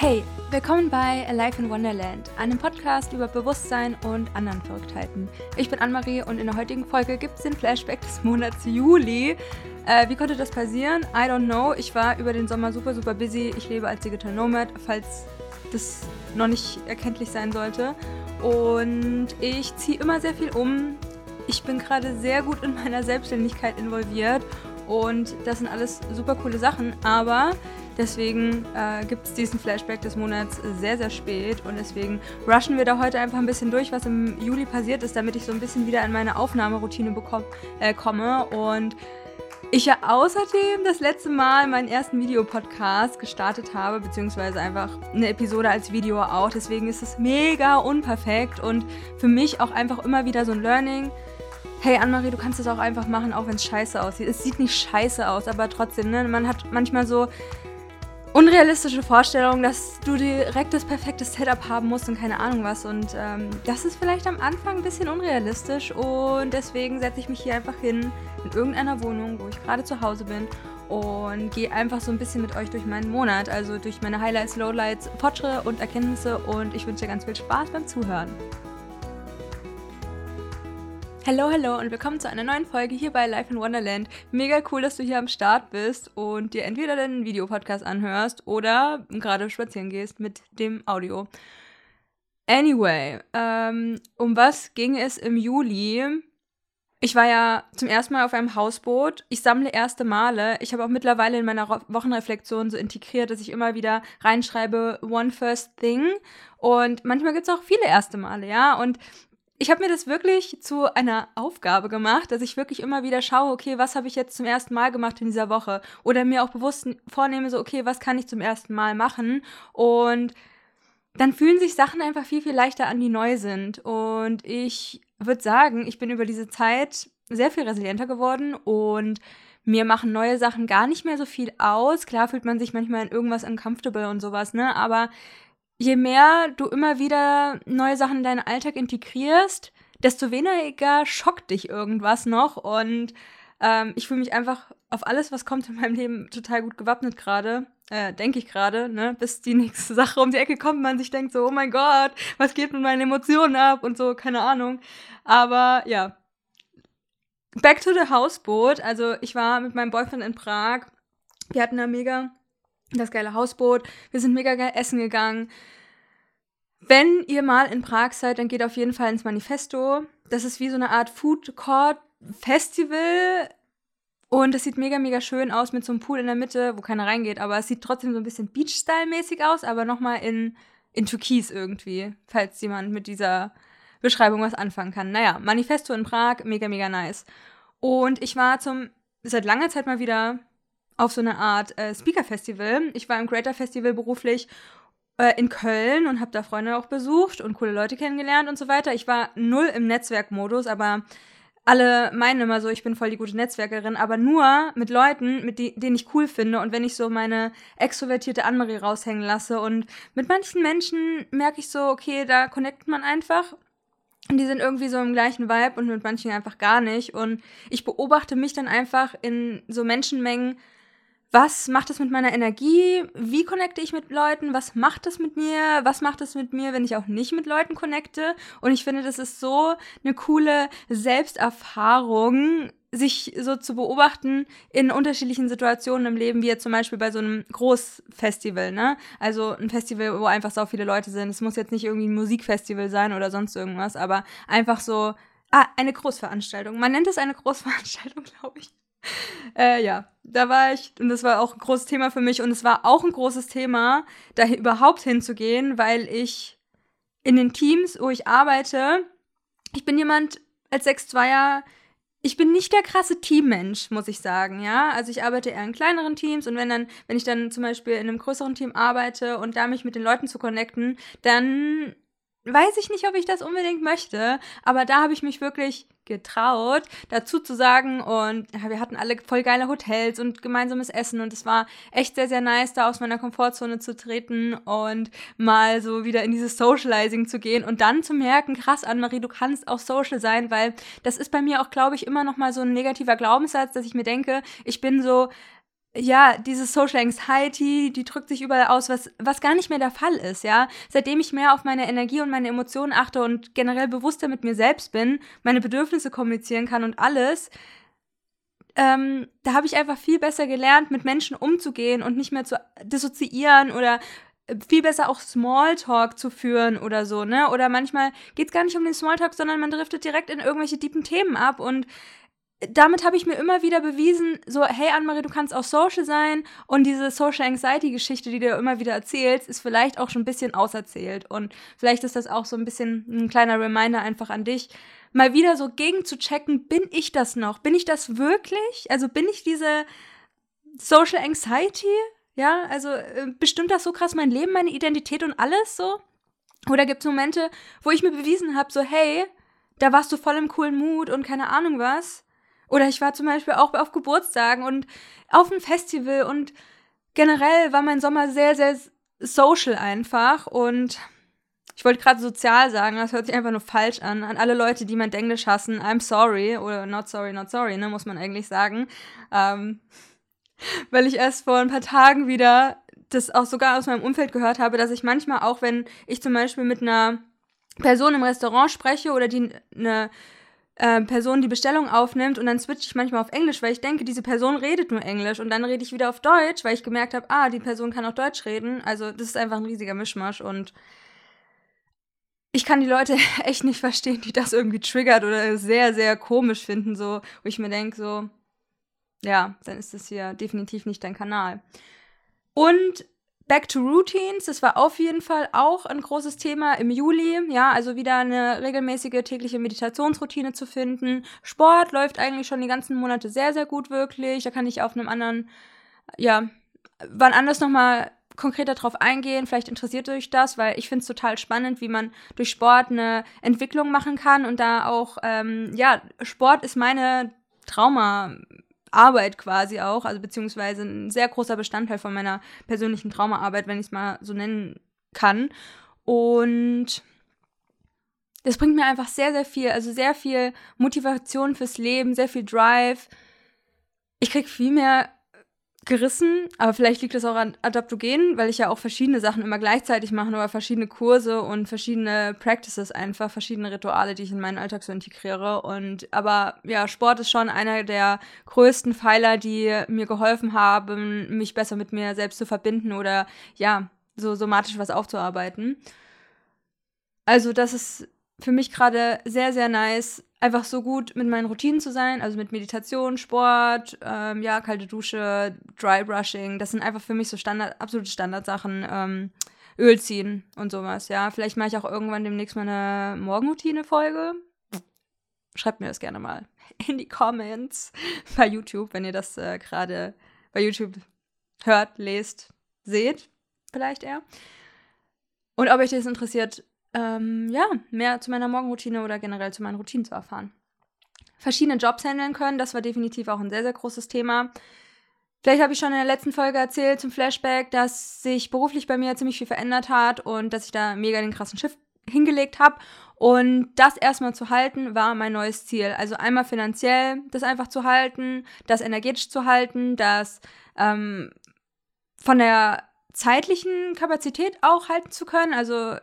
Hey, willkommen bei Alive in Wonderland, einem Podcast über Bewusstsein und anderen Verrücktheiten. Ich bin Anne-Marie und in der heutigen Folge gibt es den Flashback des Monats Juli. Äh, wie konnte das passieren? I don't know. Ich war über den Sommer super, super busy. Ich lebe als Digital Nomad, falls das noch nicht erkenntlich sein sollte. Und ich ziehe immer sehr viel um. Ich bin gerade sehr gut in meiner Selbstständigkeit involviert und das sind alles super coole Sachen, aber Deswegen äh, gibt es diesen Flashback des Monats sehr, sehr spät und deswegen rushen wir da heute einfach ein bisschen durch, was im Juli passiert ist, damit ich so ein bisschen wieder in meine Aufnahmeroutine äh, komme und ich ja außerdem das letzte Mal meinen ersten Videopodcast gestartet habe, beziehungsweise einfach eine Episode als Video auch. Deswegen ist es mega unperfekt und für mich auch einfach immer wieder so ein Learning. Hey Annemarie, du kannst es auch einfach machen, auch wenn es scheiße aussieht. Es sieht nicht scheiße aus, aber trotzdem, ne? Man hat manchmal so unrealistische Vorstellung, dass du direkt das perfekte Setup haben musst und keine Ahnung was. Und ähm, das ist vielleicht am Anfang ein bisschen unrealistisch und deswegen setze ich mich hier einfach hin in irgendeiner Wohnung, wo ich gerade zu Hause bin und gehe einfach so ein bisschen mit euch durch meinen Monat, also durch meine Highlights, Lowlights, Fortschritte und Erkenntnisse und ich wünsche dir ganz viel Spaß beim Zuhören. Hallo, hallo und willkommen zu einer neuen Folge hier bei Life in Wonderland. Mega cool, dass du hier am Start bist und dir entweder den Videopodcast anhörst oder gerade spazieren gehst mit dem Audio. Anyway, ähm, um was ging es im Juli? Ich war ja zum ersten Mal auf einem Hausboot. Ich sammle erste Male. Ich habe auch mittlerweile in meiner Wochenreflexion so integriert, dass ich immer wieder reinschreibe One First Thing. Und manchmal gibt es auch viele erste Male, ja. Und ich habe mir das wirklich zu einer Aufgabe gemacht, dass ich wirklich immer wieder schaue, okay, was habe ich jetzt zum ersten Mal gemacht in dieser Woche? Oder mir auch bewusst vornehme, so, okay, was kann ich zum ersten Mal machen? Und dann fühlen sich Sachen einfach viel, viel leichter an, die neu sind. Und ich würde sagen, ich bin über diese Zeit sehr viel resilienter geworden und mir machen neue Sachen gar nicht mehr so viel aus. Klar fühlt man sich manchmal in irgendwas uncomfortable und sowas, ne? Aber je mehr du immer wieder neue Sachen in deinen Alltag integrierst, desto weniger schockt dich irgendwas noch. Und ähm, ich fühle mich einfach auf alles, was kommt in meinem Leben, total gut gewappnet gerade. Äh, denke ich gerade, ne? Bis die nächste Sache um die Ecke kommt, man sich denkt so, oh mein Gott, was geht mit meinen Emotionen ab und so, keine Ahnung. Aber ja. Back to the Houseboat. Also ich war mit meinem Boyfriend in Prag. Wir hatten da mega das geile Hausboot. Wir sind mega geil essen gegangen. Wenn ihr mal in Prag seid, dann geht auf jeden Fall ins Manifesto. Das ist wie so eine Art Food Court Festival. Und es sieht mega, mega schön aus mit so einem Pool in der Mitte, wo keiner reingeht. Aber es sieht trotzdem so ein bisschen Beach-Style-mäßig aus, aber nochmal in, in Türkis irgendwie, falls jemand mit dieser Beschreibung was anfangen kann. Naja, Manifesto in Prag, mega, mega nice. Und ich war zum seit langer Zeit mal wieder auf so eine Art äh, Speaker-Festival. Ich war im Greater Festival beruflich äh, in Köln und habe da Freunde auch besucht und coole Leute kennengelernt und so weiter. Ich war null im Netzwerkmodus, aber alle meinen immer so, ich bin voll die gute Netzwerkerin, aber nur mit Leuten, mit die, denen ich cool finde und wenn ich so meine extrovertierte Annemarie raushängen lasse und mit manchen Menschen merke ich so, okay, da connectet man einfach und die sind irgendwie so im gleichen Vibe und mit manchen einfach gar nicht und ich beobachte mich dann einfach in so Menschenmengen was macht es mit meiner Energie? Wie connecte ich mit Leuten? Was macht es mit mir? Was macht es mit mir, wenn ich auch nicht mit Leuten connecte? Und ich finde, das ist so eine coole Selbsterfahrung, sich so zu beobachten in unterschiedlichen Situationen im Leben, wie jetzt zum Beispiel bei so einem Großfestival, ne? Also ein Festival, wo einfach so viele Leute sind. Es muss jetzt nicht irgendwie ein Musikfestival sein oder sonst irgendwas, aber einfach so, ah, eine Großveranstaltung. Man nennt es eine Großveranstaltung, glaube ich. Äh, ja, da war ich, und das war auch ein großes Thema für mich. Und es war auch ein großes Thema, da überhaupt hinzugehen, weil ich in den Teams, wo ich arbeite, ich bin jemand als 6-2er, ich bin nicht der krasse Teammensch, muss ich sagen, ja. Also ich arbeite eher in kleineren Teams und wenn dann, wenn ich dann zum Beispiel in einem größeren Team arbeite und da mich mit den Leuten zu connecten, dann weiß ich nicht, ob ich das unbedingt möchte, aber da habe ich mich wirklich getraut, dazu zu sagen und wir hatten alle voll geile Hotels und gemeinsames Essen und es war echt sehr, sehr nice, da aus meiner Komfortzone zu treten und mal so wieder in dieses Socializing zu gehen und dann zu merken, krass, Anne-Marie, du kannst auch social sein, weil das ist bei mir auch, glaube ich, immer noch mal so ein negativer Glaubenssatz, dass ich mir denke, ich bin so ja, diese Social Anxiety, die drückt sich überall aus, was, was gar nicht mehr der Fall ist, ja. Seitdem ich mehr auf meine Energie und meine Emotionen achte und generell bewusster mit mir selbst bin, meine Bedürfnisse kommunizieren kann und alles, ähm, da habe ich einfach viel besser gelernt, mit Menschen umzugehen und nicht mehr zu dissoziieren oder äh, viel besser auch Smalltalk zu führen oder so, ne? Oder manchmal geht es gar nicht um den Smalltalk, sondern man driftet direkt in irgendwelche tiefen Themen ab und damit habe ich mir immer wieder bewiesen, so, hey Annemarie, du kannst auch social sein und diese Social Anxiety-Geschichte, die du immer wieder erzählst, ist vielleicht auch schon ein bisschen auserzählt. Und vielleicht ist das auch so ein bisschen ein kleiner Reminder einfach an dich, mal wieder so gegen zu checken, bin ich das noch? Bin ich das wirklich? Also bin ich diese Social Anxiety? Ja, also äh, bestimmt das so krass mein Leben, meine Identität und alles so? Oder gibt es Momente, wo ich mir bewiesen habe, so, hey, da warst du voll im coolen Mut und keine Ahnung was. Oder ich war zum Beispiel auch auf Geburtstagen und auf einem Festival und generell war mein Sommer sehr, sehr social einfach und ich wollte gerade sozial sagen, das hört sich einfach nur falsch an. An alle Leute, die mein Englisch hassen, I'm sorry oder not sorry, not sorry, ne, muss man eigentlich sagen. Ähm, weil ich erst vor ein paar Tagen wieder das auch sogar aus meinem Umfeld gehört habe, dass ich manchmal auch, wenn ich zum Beispiel mit einer Person im Restaurant spreche oder die eine äh, Person die Bestellung aufnimmt und dann switche ich manchmal auf Englisch, weil ich denke, diese Person redet nur Englisch und dann rede ich wieder auf Deutsch, weil ich gemerkt habe, ah, die Person kann auch Deutsch reden. Also das ist einfach ein riesiger Mischmasch und ich kann die Leute echt nicht verstehen, die das irgendwie triggert oder sehr, sehr komisch finden, so, wo ich mir denke, so, ja, dann ist das hier definitiv nicht dein Kanal. Und Back to Routines, das war auf jeden Fall auch ein großes Thema im Juli. Ja, also wieder eine regelmäßige tägliche Meditationsroutine zu finden. Sport läuft eigentlich schon die ganzen Monate sehr, sehr gut wirklich. Da kann ich auf einem anderen, ja, wann anders nochmal konkreter drauf eingehen. Vielleicht interessiert euch das, weil ich finde es total spannend, wie man durch Sport eine Entwicklung machen kann und da auch, ähm, ja, Sport ist meine Trauma Arbeit quasi auch, also beziehungsweise ein sehr großer Bestandteil von meiner persönlichen Traumaarbeit, wenn ich es mal so nennen kann. Und das bringt mir einfach sehr, sehr viel, also sehr viel Motivation fürs Leben, sehr viel Drive. Ich krieg viel mehr gerissen, aber vielleicht liegt das auch an Adaptogen, weil ich ja auch verschiedene Sachen immer gleichzeitig mache, oder verschiedene Kurse und verschiedene Practices einfach, verschiedene Rituale, die ich in meinen Alltag so integriere. Und aber ja, Sport ist schon einer der größten Pfeiler, die mir geholfen haben, mich besser mit mir selbst zu verbinden oder ja, so somatisch was aufzuarbeiten. Also, das ist für mich gerade sehr, sehr nice, einfach so gut mit meinen Routinen zu sein, also mit Meditation, Sport, ähm, ja, kalte Dusche, Dry Brushing, das sind einfach für mich so Standard, absolute Standardsachen. Ähm, Öl ziehen und sowas, ja. Vielleicht mache ich auch irgendwann demnächst mal eine Morgenroutine-Folge. Schreibt mir das gerne mal in die Comments bei YouTube, wenn ihr das äh, gerade bei YouTube hört, lest, seht, vielleicht eher. Und ob euch das interessiert, ähm, ja, mehr zu meiner Morgenroutine oder generell zu meinen Routinen zu erfahren. Verschiedene Jobs handeln können, das war definitiv auch ein sehr, sehr großes Thema. Vielleicht habe ich schon in der letzten Folge erzählt zum Flashback, dass sich beruflich bei mir ziemlich viel verändert hat und dass ich da mega den krassen Schiff hingelegt habe. Und das erstmal zu halten, war mein neues Ziel. Also einmal finanziell das einfach zu halten, das energetisch zu halten, das ähm, von der zeitlichen Kapazität auch halten zu können. Also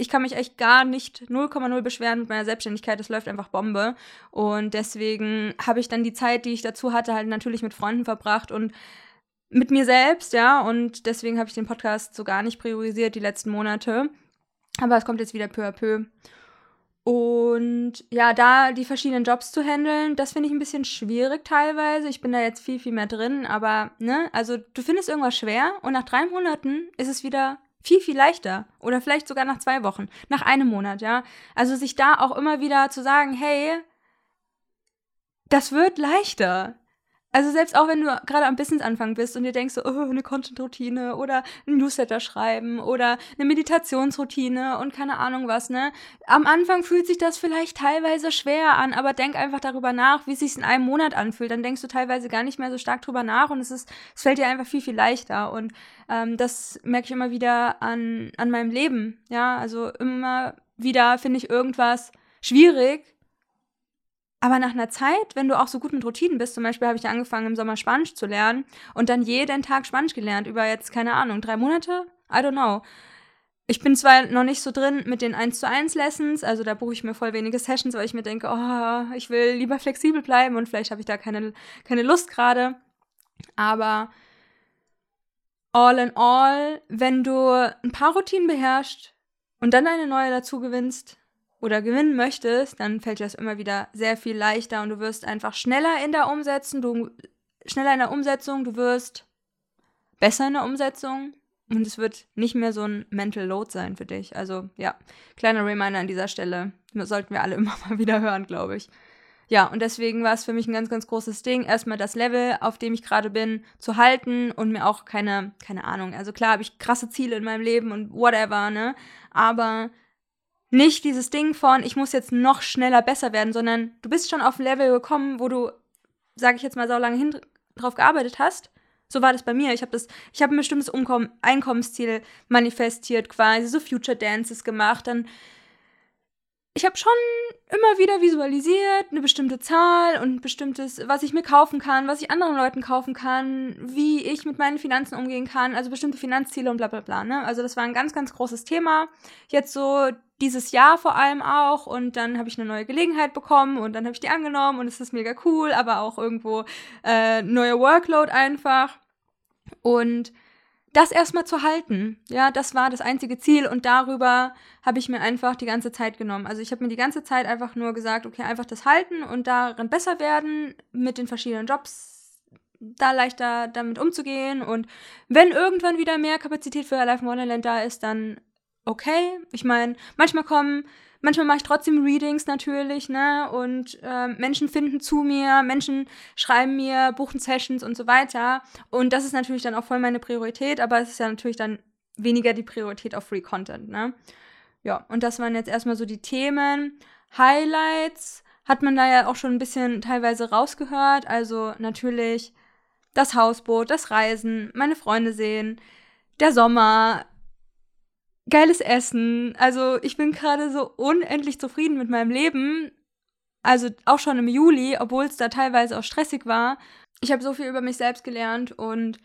ich kann mich echt gar nicht 0,0 beschweren mit meiner Selbstständigkeit. Das läuft einfach Bombe. Und deswegen habe ich dann die Zeit, die ich dazu hatte, halt natürlich mit Freunden verbracht und mit mir selbst, ja. Und deswegen habe ich den Podcast so gar nicht priorisiert die letzten Monate. Aber es kommt jetzt wieder peu à peu. Und ja, da die verschiedenen Jobs zu handeln, das finde ich ein bisschen schwierig teilweise. Ich bin da jetzt viel, viel mehr drin, aber, ne, also du findest irgendwas schwer und nach drei Monaten ist es wieder viel, viel leichter. Oder vielleicht sogar nach zwei Wochen, nach einem Monat, ja. Also sich da auch immer wieder zu sagen, hey, das wird leichter. Also selbst auch wenn du gerade am Business-Anfang bist und dir denkst so, oh, eine Content-Routine oder ein Newsletter schreiben oder eine Meditationsroutine und keine Ahnung was, ne? Am Anfang fühlt sich das vielleicht teilweise schwer an, aber denk einfach darüber nach, wie es sich in einem Monat anfühlt. Dann denkst du teilweise gar nicht mehr so stark drüber nach und es ist, es fällt dir einfach viel, viel leichter. Und ähm, das merke ich immer wieder an, an meinem Leben. Ja, also immer wieder finde ich irgendwas schwierig Aber nach einer Zeit, wenn du auch so gut mit Routinen bist, zum Beispiel habe ich angefangen im Sommer Spanisch zu lernen und dann jeden Tag Spanisch gelernt, über jetzt, keine Ahnung, drei Monate? I don't know. Ich bin zwar noch nicht so drin mit den 1 zu 1 Lessons, also da buche ich mir voll wenige Sessions, weil ich mir denke, oh, ich will lieber flexibel bleiben und vielleicht habe ich da keine, keine Lust gerade. Aber all in all, wenn du ein paar Routinen beherrschst und dann eine neue dazu gewinnst, oder gewinnen möchtest, dann fällt dir das immer wieder sehr viel leichter und du wirst einfach schneller in der Umsetzung, du schneller in der Umsetzung, du wirst besser in der Umsetzung und es wird nicht mehr so ein Mental Load sein für dich. Also ja, kleiner Reminder an dieser Stelle. Das sollten wir alle immer mal wieder hören, glaube ich. Ja, und deswegen war es für mich ein ganz, ganz großes Ding, erstmal das Level, auf dem ich gerade bin, zu halten und mir auch keine, keine Ahnung. Also klar habe ich krasse Ziele in meinem Leben und whatever, ne? Aber nicht dieses Ding von, ich muss jetzt noch schneller besser werden, sondern du bist schon auf ein Level gekommen, wo du, sage ich jetzt mal, so lange hin drauf gearbeitet hast. So war das bei mir. Ich habe habe ein bestimmtes Umkommen, Einkommensziel manifestiert, quasi so Future Dances gemacht, dann ich habe schon immer wieder visualisiert, eine bestimmte Zahl und ein bestimmtes, was ich mir kaufen kann, was ich anderen Leuten kaufen kann, wie ich mit meinen Finanzen umgehen kann, also bestimmte Finanzziele und bla bla bla. Ne? Also das war ein ganz, ganz großes Thema. Jetzt so dieses Jahr vor allem auch und dann habe ich eine neue Gelegenheit bekommen und dann habe ich die angenommen und es ist mega cool, aber auch irgendwo äh, neuer Workload einfach. Und das erstmal zu halten. Ja, das war das einzige Ziel und darüber habe ich mir einfach die ganze Zeit genommen. Also ich habe mir die ganze Zeit einfach nur gesagt, okay, einfach das halten und darin besser werden mit den verschiedenen Jobs da leichter damit umzugehen und wenn irgendwann wieder mehr Kapazität für Life Wonderland da ist, dann okay. Ich meine, manchmal kommen Manchmal mache ich trotzdem Readings natürlich, ne? Und äh, Menschen finden zu mir, Menschen schreiben mir, buchen Sessions und so weiter. Und das ist natürlich dann auch voll meine Priorität, aber es ist ja natürlich dann weniger die Priorität auf Free Content, ne? Ja, und das waren jetzt erstmal so die Themen. Highlights hat man da ja auch schon ein bisschen teilweise rausgehört. Also natürlich das Hausboot, das Reisen, meine Freunde sehen, der Sommer, geiles Essen. Also ich bin gerade so unendlich zufrieden mit meinem Leben. Also auch schon im Juli, obwohl es da teilweise auch stressig war. Ich habe so viel über mich selbst gelernt und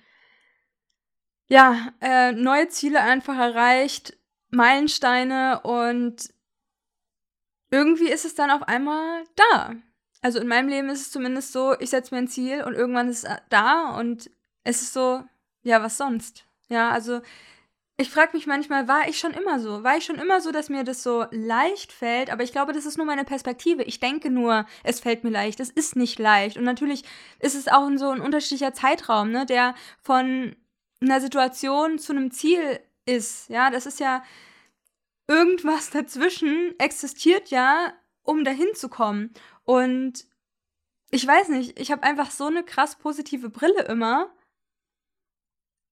ja, äh, neue Ziele einfach erreicht, Meilensteine und irgendwie ist es dann auf einmal da. Also in meinem Leben ist es zumindest so, ich setze mir ein Ziel und irgendwann ist es da und es ist so, ja, was sonst? Ja, also ich frage mich manchmal, war ich schon immer so? War ich schon immer so, dass mir das so leicht fällt? Aber ich glaube, das ist nur meine Perspektive. Ich denke nur, es fällt mir leicht. Es ist nicht leicht. Und natürlich ist es auch so ein unterschiedlicher Zeitraum, ne, der von einer Situation zu einem Ziel ist. Ja, das ist ja irgendwas dazwischen existiert ja, um dahin zu kommen. Und ich weiß nicht, ich habe einfach so eine krass positive Brille immer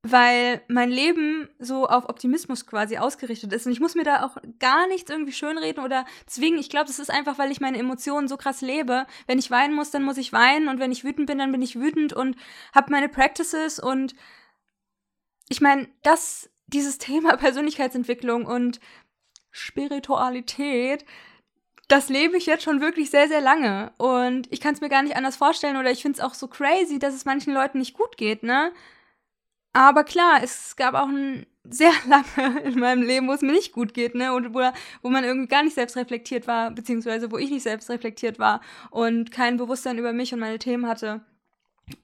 weil mein Leben so auf Optimismus quasi ausgerichtet ist und ich muss mir da auch gar nichts irgendwie schönreden oder zwingen. Ich glaube, das ist einfach, weil ich meine Emotionen so krass lebe. Wenn ich weinen muss, dann muss ich weinen und wenn ich wütend bin, dann bin ich wütend und habe meine Practices und ich meine, das dieses Thema Persönlichkeitsentwicklung und Spiritualität, das lebe ich jetzt schon wirklich sehr, sehr lange. Und ich kann es mir gar nicht anders vorstellen oder ich finde es auch so crazy, dass es manchen Leuten nicht gut geht, ne? Aber klar, es gab auch ein sehr lange in meinem Leben, wo es mir nicht gut geht, ne? Und wo, wo man irgendwie gar nicht selbst reflektiert war, beziehungsweise wo ich nicht selbst reflektiert war und kein Bewusstsein über mich und meine Themen hatte.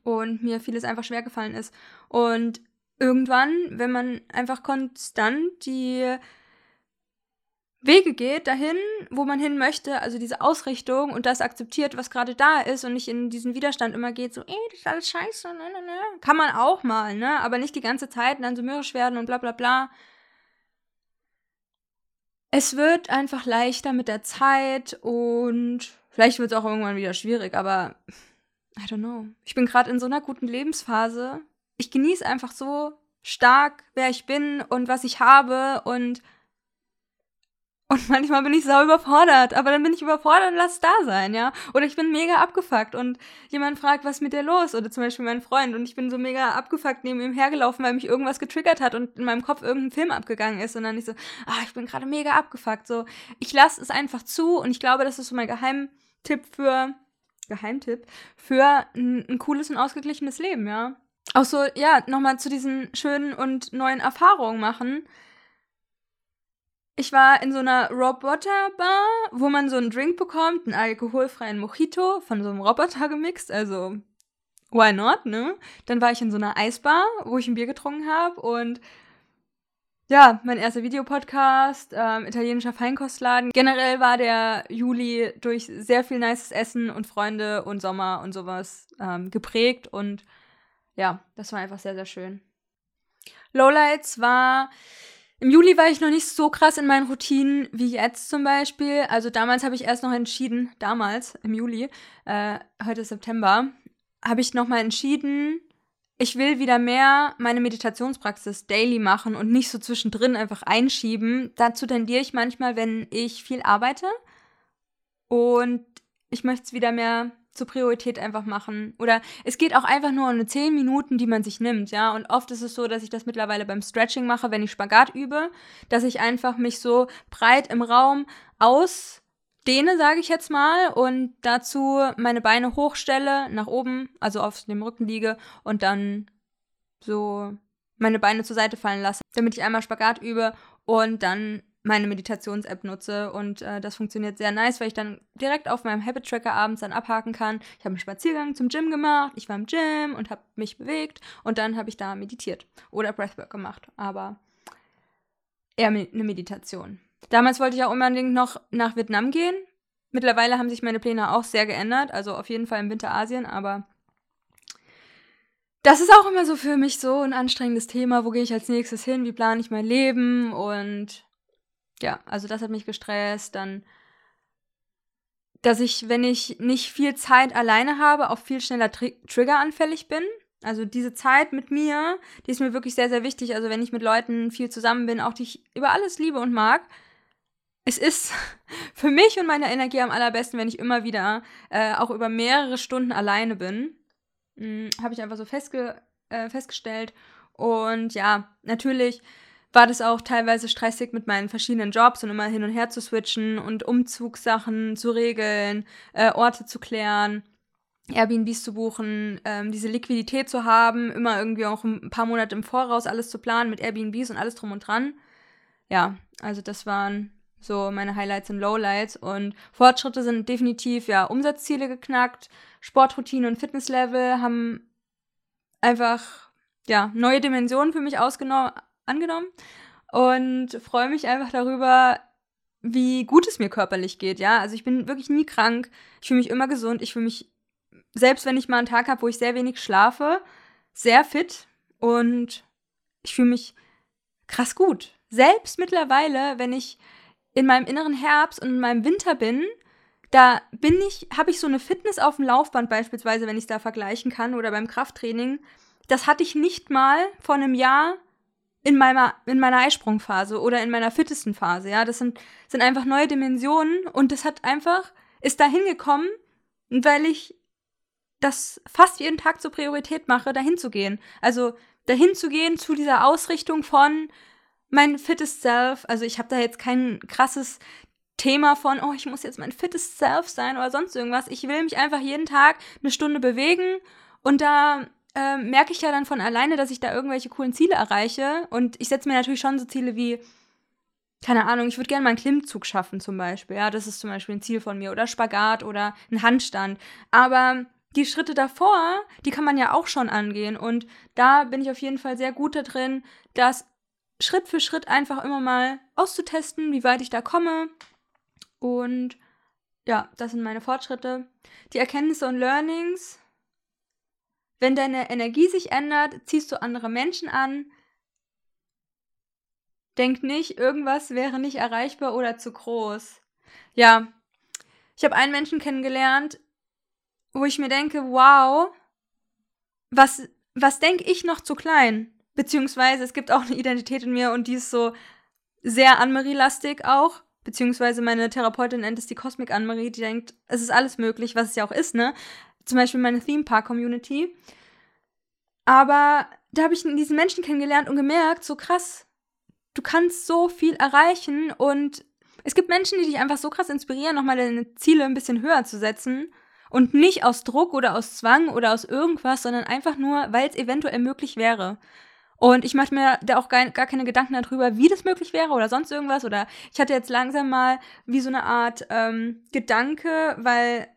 Und mir vieles einfach schwer gefallen ist. Und irgendwann, wenn man einfach konstant die Wege geht dahin, wo man hin möchte, also diese Ausrichtung und das akzeptiert, was gerade da ist und nicht in diesen Widerstand immer geht, so, ey, das ist alles scheiße, ne, ne, ne. Kann man auch mal, ne? Aber nicht die ganze Zeit und dann so mürrisch werden und bla bla bla. Es wird einfach leichter mit der Zeit und vielleicht wird es auch irgendwann wieder schwierig, aber I don't know. Ich bin gerade in so einer guten Lebensphase. Ich genieße einfach so stark, wer ich bin und was ich habe und und manchmal bin ich sau überfordert, aber dann bin ich überfordert und lass da sein, ja. Oder ich bin mega abgefuckt und jemand fragt, was ist mit dir los? Oder zum Beispiel mein Freund und ich bin so mega abgefuckt neben ihm hergelaufen, weil mich irgendwas getriggert hat und in meinem Kopf irgendein Film abgegangen ist und dann ich so, ah, ich bin gerade mega abgefuckt. So, ich lasse es einfach zu und ich glaube, das ist so mein Geheimtipp für Geheimtipp für ein, ein cooles und ausgeglichenes Leben, ja. Auch so, ja, nochmal zu diesen schönen und neuen Erfahrungen machen. Ich war in so einer Roboter-Bar, wo man so einen Drink bekommt, einen alkoholfreien Mojito von so einem Roboter gemixt, also why not, ne? Dann war ich in so einer Eisbar, wo ich ein Bier getrunken habe und ja, mein erster Videopodcast, ähm, italienischer Feinkostladen. Generell war der Juli durch sehr viel nices Essen und Freunde und Sommer und sowas ähm, geprägt und ja, das war einfach sehr, sehr schön. Lowlights war, im Juli war ich noch nicht so krass in meinen Routinen wie jetzt zum Beispiel. Also damals habe ich erst noch entschieden, damals im Juli, äh, heute ist September, habe ich nochmal entschieden, ich will wieder mehr meine Meditationspraxis daily machen und nicht so zwischendrin einfach einschieben. Dazu tendiere ich manchmal, wenn ich viel arbeite. Und ich möchte es wieder mehr zur Priorität einfach machen. Oder es geht auch einfach nur um 10 Minuten, die man sich nimmt, ja. Und oft ist es so, dass ich das mittlerweile beim Stretching mache, wenn ich Spagat übe, dass ich einfach mich so breit im Raum aus dehne, sage ich jetzt mal, und dazu meine Beine hochstelle, nach oben, also auf dem Rücken liege und dann so meine Beine zur Seite fallen lasse, damit ich einmal Spagat übe und dann meine Meditations-App nutze und äh, das funktioniert sehr nice, weil ich dann direkt auf meinem Habit-Tracker abends dann abhaken kann. Ich habe einen Spaziergang zum Gym gemacht, ich war im Gym und habe mich bewegt und dann habe ich da meditiert oder Breathwork gemacht, aber eher eine Meditation. Damals wollte ich auch unbedingt noch nach Vietnam gehen. Mittlerweile haben sich meine Pläne auch sehr geändert, also auf jeden Fall im Winter Asien, aber das ist auch immer so für mich so ein anstrengendes Thema. Wo gehe ich als nächstes hin? Wie plane ich mein Leben? Und ja, also das hat mich gestresst. Dann, dass ich, wenn ich nicht viel Zeit alleine habe, auch viel schneller tr triggeranfällig bin. Also diese Zeit mit mir, die ist mir wirklich sehr, sehr wichtig. Also wenn ich mit Leuten viel zusammen bin, auch die ich über alles liebe und mag, es ist für mich und meine Energie am allerbesten, wenn ich immer wieder äh, auch über mehrere Stunden alleine bin. Hm, Habe ich einfach so festge äh, festgestellt. Und ja, natürlich war das auch teilweise stressig mit meinen verschiedenen Jobs und immer hin und her zu switchen und Umzugssachen zu regeln, äh, Orte zu klären. Airbnbs zu buchen, ähm, diese Liquidität zu haben, immer irgendwie auch ein paar Monate im Voraus alles zu planen mit Airbnbs und alles drum und dran. Ja, also das waren so meine Highlights und Lowlights und Fortschritte sind definitiv ja Umsatzziele geknackt, Sportroutine und Fitnesslevel haben einfach ja neue Dimensionen für mich angenommen und freue mich einfach darüber, wie gut es mir körperlich geht, ja? Also ich bin wirklich nie krank, ich fühle mich immer gesund, ich fühle mich selbst wenn ich mal einen Tag habe, wo ich sehr wenig schlafe, sehr fit und ich fühle mich krass gut. Selbst mittlerweile, wenn ich in meinem inneren Herbst und in meinem Winter bin, da bin ich, habe ich so eine Fitness auf dem Laufband beispielsweise, wenn ich es da vergleichen kann, oder beim Krafttraining. Das hatte ich nicht mal vor einem Jahr in meiner, in meiner Eisprungphase oder in meiner fittesten Phase. Ja, das sind, sind einfach neue Dimensionen und das hat einfach, ist da hingekommen, weil ich das fast jeden Tag zur Priorität mache, dahin zu gehen. Also dahin zu gehen zu dieser Ausrichtung von, mein fittest Self. Also ich habe da jetzt kein krasses Thema von, oh, ich muss jetzt mein fittest Self sein oder sonst irgendwas. Ich will mich einfach jeden Tag eine Stunde bewegen und da äh, merke ich ja dann von alleine, dass ich da irgendwelche coolen Ziele erreiche. Und ich setze mir natürlich schon so Ziele wie, keine Ahnung, ich würde gerne mal einen Klimmzug schaffen zum Beispiel. Ja, das ist zum Beispiel ein Ziel von mir. Oder Spagat oder ein Handstand. Aber die Schritte davor, die kann man ja auch schon angehen. Und da bin ich auf jeden Fall sehr gut da drin, das Schritt für Schritt einfach immer mal auszutesten, wie weit ich da komme. Und ja, das sind meine Fortschritte. Die Erkenntnisse und Learnings. Wenn deine Energie sich ändert, ziehst du andere Menschen an. Denk nicht, irgendwas wäre nicht erreichbar oder zu groß. Ja, ich habe einen Menschen kennengelernt, wo ich mir denke, wow, was, was denke ich noch zu klein? Beziehungsweise es gibt auch eine Identität in mir und die ist so sehr Anne-Marie-lastig auch. Beziehungsweise meine Therapeutin nennt es die Cosmic Anne-Marie, die denkt, es ist alles möglich, was es ja auch ist, ne? Zum Beispiel meine Theme Park Community. Aber da habe ich diesen Menschen kennengelernt und gemerkt, so krass, du kannst so viel erreichen und es gibt Menschen, die dich einfach so krass inspirieren, nochmal deine Ziele ein bisschen höher zu setzen Und nicht aus Druck oder aus Zwang oder aus irgendwas, sondern einfach nur, weil es eventuell möglich wäre. Und ich mache mir da auch gar, keine Gedanken darüber, wie das möglich wäre oder sonst irgendwas. Oder ich hatte jetzt langsam mal wie so eine Art ähm, Gedanke, weil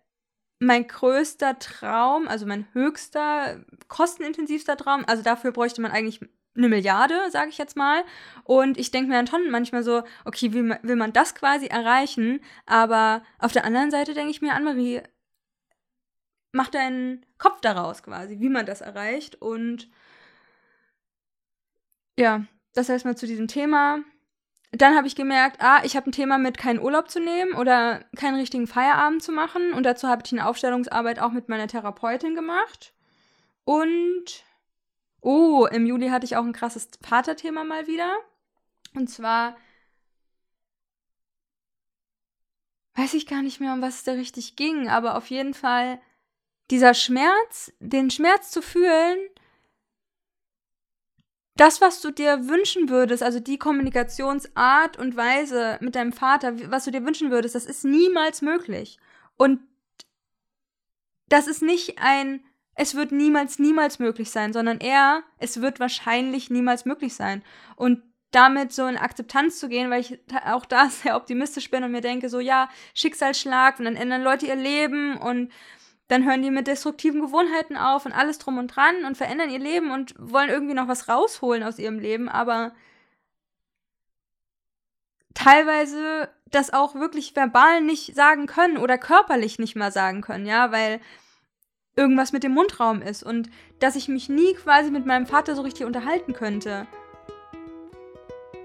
mein größter Traum, also mein höchster, kostenintensivster Traum, also dafür bräuchte man eigentlich eine Milliarde, sage ich jetzt mal. Und ich denke mir dann schon manchmal so, okay, wie will man das quasi erreichen? Aber auf der anderen Seite denke ich mir, Anne-Marie, mach deinen Kopf daraus quasi, wie man das erreicht. Und ja, das heißt mal zu diesem Thema. Dann habe ich gemerkt, ah, ich habe ein Thema mit keinen Urlaub zu nehmen oder keinen richtigen Feierabend zu machen. Und dazu habe ich eine Aufstellungsarbeit auch mit meiner Therapeutin gemacht. Und, oh, im Juli hatte ich auch ein krasses Vaterthema mal wieder. Und zwar weiß ich gar nicht mehr, um was es da richtig ging, aber auf jeden Fall dieser Schmerz, den Schmerz zu fühlen, das, was du dir wünschen würdest, also die Kommunikationsart und Weise mit deinem Vater, was du dir wünschen würdest, das ist niemals möglich. Und das ist nicht ein, es wird niemals, niemals möglich sein, sondern eher, es wird wahrscheinlich niemals möglich sein. Und damit so in Akzeptanz zu gehen, weil ich auch da sehr optimistisch bin und mir denke, so ja, Schicksalsschlag und dann ändern Leute ihr Leben und dann hören die mit destruktiven Gewohnheiten auf und alles drum und dran und verändern ihr Leben und wollen irgendwie noch was rausholen aus ihrem Leben, aber teilweise das auch wirklich verbal nicht sagen können oder körperlich nicht mal sagen können, ja, weil irgendwas mit dem Mundraum ist und dass ich mich nie quasi mit meinem Vater so richtig unterhalten könnte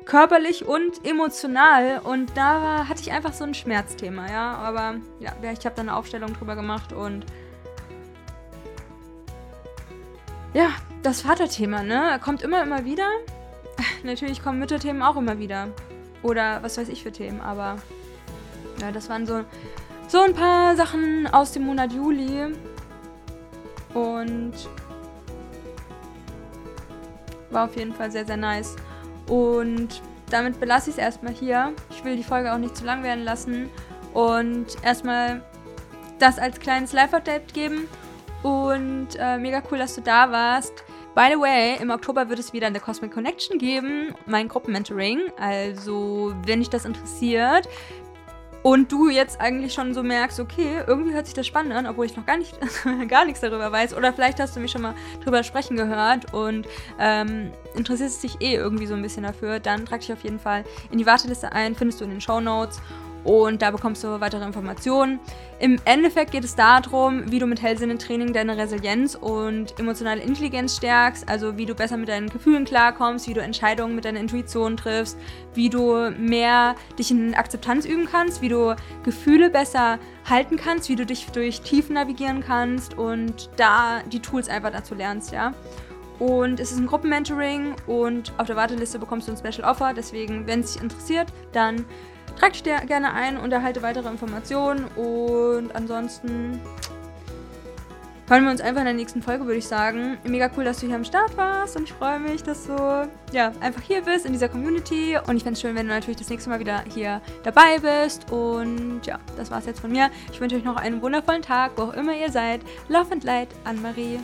körperlich und emotional. Und da war, hatte ich einfach so ein Schmerzthema, ja. Aber ja, ich habe da eine Aufstellung drüber gemacht und ja, das Vaterthema, ne? Kommt immer, immer wieder. Natürlich kommen Mütterthemen auch immer wieder. Oder was weiß ich für Themen, aber ja, das waren so, so ein paar Sachen aus dem Monat Juli. Und war auf jeden Fall sehr, sehr nice. Und damit belasse ich es erstmal hier. Ich will die Folge auch nicht zu lang werden lassen. Und erstmal das als kleines Live-Update geben. Und äh, mega cool, dass du da warst. By the way, im Oktober wird es wieder eine Cosmic Connection geben, mein Gruppenmentoring. Also, wenn dich das interessiert, und du jetzt eigentlich schon so merkst, okay, irgendwie hört sich das spannend an, obwohl ich noch gar, nicht, gar nichts darüber weiß. Oder vielleicht hast du mich schon mal drüber sprechen gehört und ähm, interessierst dich eh irgendwie so ein bisschen dafür, dann trag dich auf jeden Fall in die Warteliste ein, findest du in den Show Notes und da bekommst du weitere Informationen. Im Endeffekt geht es darum, wie du mit Hellsinnetraining deine Resilienz und emotionale Intelligenz stärkst, also wie du besser mit deinen Gefühlen klarkommst, wie du Entscheidungen mit deiner Intuition triffst, wie du mehr dich in Akzeptanz üben kannst, wie du Gefühle besser halten kannst, wie du dich durch Tiefen navigieren kannst und da die Tools einfach dazu lernst, ja. Und es ist ein Gruppenmentoring und auf der Warteliste bekommst du ein Special Offer. Deswegen, wenn es dich interessiert, dann Trag dich gerne ein und erhalte weitere Informationen. Und ansonsten hören wir uns einfach in der nächsten Folge, würde ich sagen. Mega cool, dass du hier am Start warst und ich freue mich, dass du ja, einfach hier bist in dieser Community. Und ich fände es schön, wenn du natürlich das nächste Mal wieder hier dabei bist. Und ja, das war's jetzt von mir. Ich wünsche euch noch einen wundervollen Tag, wo auch immer ihr seid. Love and Light, Anne-Marie.